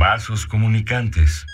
Vasos comunicantes.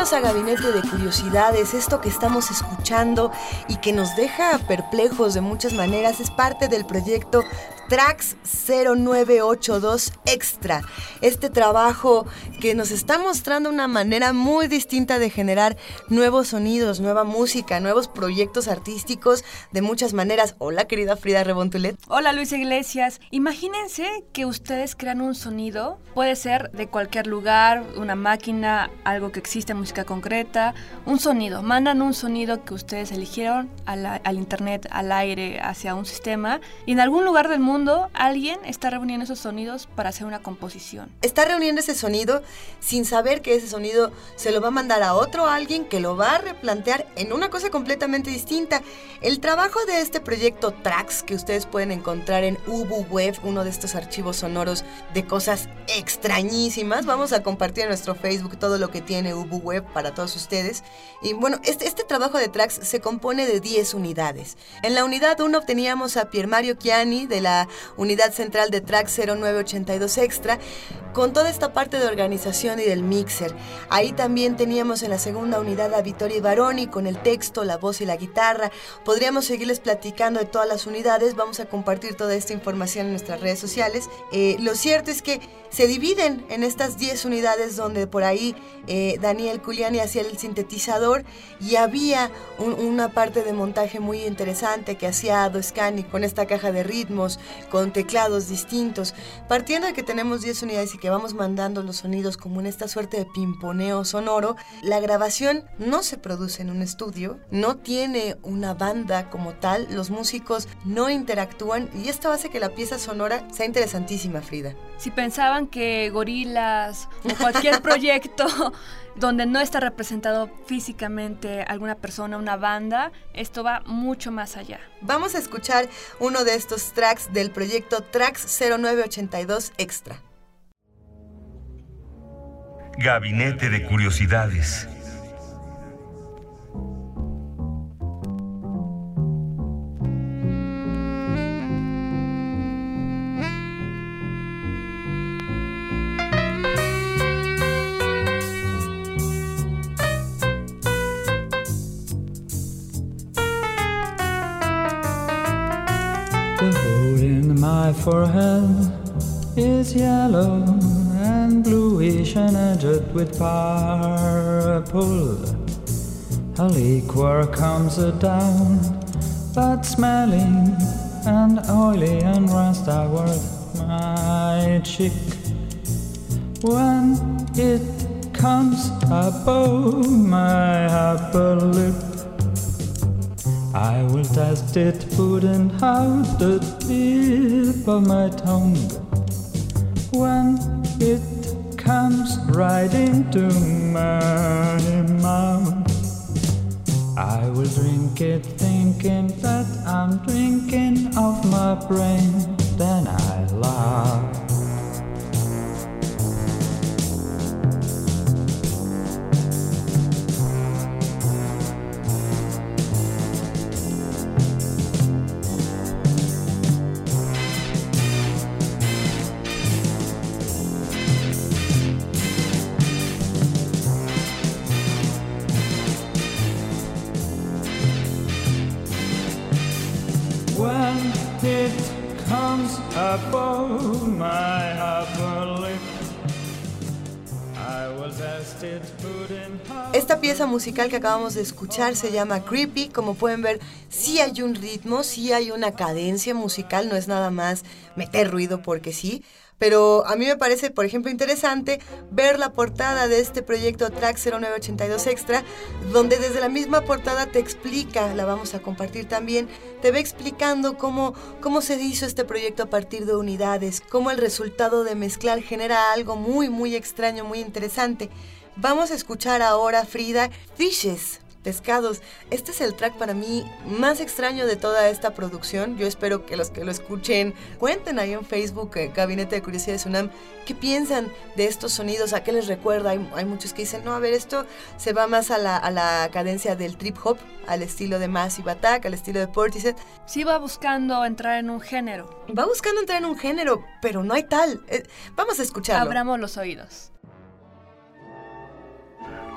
A Gabinete de Curiosidades. Esto que estamos escuchando y que nos deja perplejos de muchas maneras es parte del proyecto Tracks 0982 Extra. Este trabajo que nos está mostrando una manera muy distinta de generar nuevos sonidos, nueva música, nuevos proyectos artísticos de muchas maneras. Hola, querida Frida Rebontulet. Hola Luis Iglesias, imagínense que ustedes crean un sonido, puede ser de cualquier lugar, una máquina, algo que existe, música concreta, un sonido, mandan un sonido que ustedes eligieron a la- al internet, al aire, hacia un sistema y en algún lugar del mundo alguien está reuniendo esos sonidos para hacer una composición. Está reuniendo ese sonido sin saber que ese sonido se lo va a mandar a otro alguien que lo va a replantear en una cosa completamente distinta. El trabajo de este proyecto Tracks que ustedes pueden encontrar en Ubu Web, uno de estos archivos sonoros de cosas extrañísimas. Vamos a compartir en nuestro Facebook todo lo que tiene Ubu Web para todos ustedes. Y bueno, este, este trabajo de Tracks se compone de 10 unidades. En la unidad 1 teníamos a Pier Mario Chiani de la unidad central de Tracks 0982 Extra con toda esta parte de organización y del mixer. Ahí también teníamos en la segunda unidad a Vittorio Baroni con el texto, la voz y la guitarra. Podríamos seguirles platicando de todas las unidades. Vamos a compartir toda esta información en nuestras redes sociales. Eh, lo cierto es que se dividen en estas 10 unidades donde por ahí eh, Daniel Culiani hacía el sintetizador y había un- una parte de montaje muy interesante que hacía Ado Scani con esta caja de ritmos, con teclados distintos. Partiendo de que tenemos 10 unidades y que vamos mandando los sonidos como en esta suerte de pimponeo sonoro, la grabación no se produce en un estudio, no tiene una banda como tal, los músicos no interactúan y esto hace que la pieza sonora sea interesantísima, Frida. Si pensaban que gorilas o cualquier proyecto donde no está representado físicamente alguna persona, una banda, esto va mucho más allá. Vamos a escuchar uno de estos tracks del proyecto Tracks 0982 Extra. Gabinete de Curiosidades. The hole in my forehead is yellow and bluish and edged with purple. A liquor comes down, but smelling and oily and runs toward my cheek. When it comes above my upper lip, I will test it, put putting out the tip of my tongue. When it comes right into my mouth, I will drink it, thinking that I'm drinking of my brain. Then I laugh. Esta pieza musical que acabamos de escuchar se llama Creepy. Como pueden ver, sí hay un ritmo, sí hay una cadencia musical, no es nada más meter ruido porque sí. Pero a mí me parece, por ejemplo, interesante ver la portada de este proyecto Track 0982 Extra, donde desde la misma portada te explica, la vamos a compartir también, te va explicando cómo, cómo se hizo este proyecto a partir de unidades, cómo el resultado de mezclar genera algo muy, muy extraño, muy interesante. Vamos a escuchar ahora, Frida, Fishes, pescados. Este es el track para mí más extraño de toda esta producción. Yo espero que los que lo escuchen cuenten ahí en Facebook, eh, Gabinete de Curiosidades UNAM, qué piensan de estos sonidos, a qué les recuerda. Hay, hay muchos que dicen, no, a ver, esto se va más a la, a la cadencia del trip hop, al estilo de Massive Attack, al estilo de Portishead. Sí va buscando entrar en un género. Va buscando entrar en un género, pero no hay tal. Eh, vamos a escucharlo. Abramos los oídos.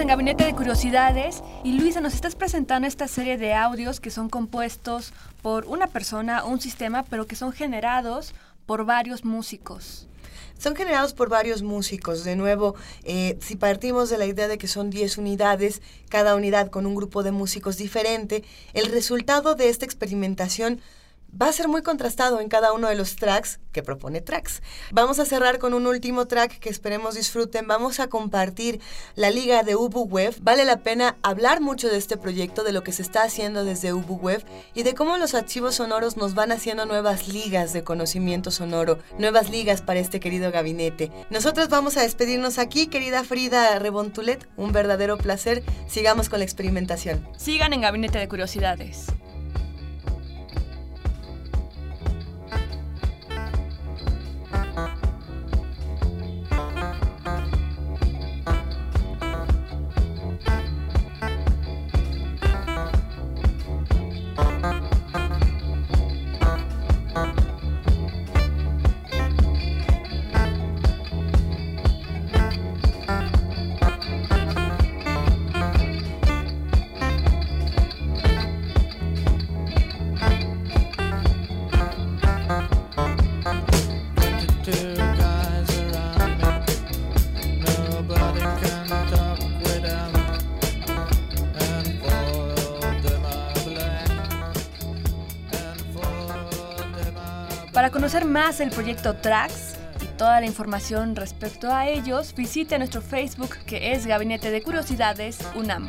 En Gabinete de Curiosidades y Luisa, nos estás presentando esta serie de audios que son compuestos por una persona, un sistema, pero que son generados por varios músicos. Son generados por varios músicos. De nuevo, eh, si partimos de la idea de que son 10 unidades, cada unidad con un grupo de músicos diferente, el resultado de esta experimentación va a ser muy contrastado en cada uno de los tracks que propone Tracks. Vamos a cerrar con un último track que esperemos disfruten. Vamos a compartir la liga de Ubu Web. Vale la pena hablar mucho de este proyecto, de lo que se está haciendo desde Ubu Web y de cómo los archivos sonoros nos van haciendo nuevas ligas de conocimiento sonoro, nuevas ligas para este querido gabinete. Nosotros vamos a despedirnos aquí, querida Frida Rebontulet. Un verdadero placer. Sigamos con la experimentación. Sigan en Gabinete de Curiosidades. Conocer más el proyecto Tracks y toda la información respecto a ellos, visite nuestro Facebook que es Gabinete de Curiosidades UNAM.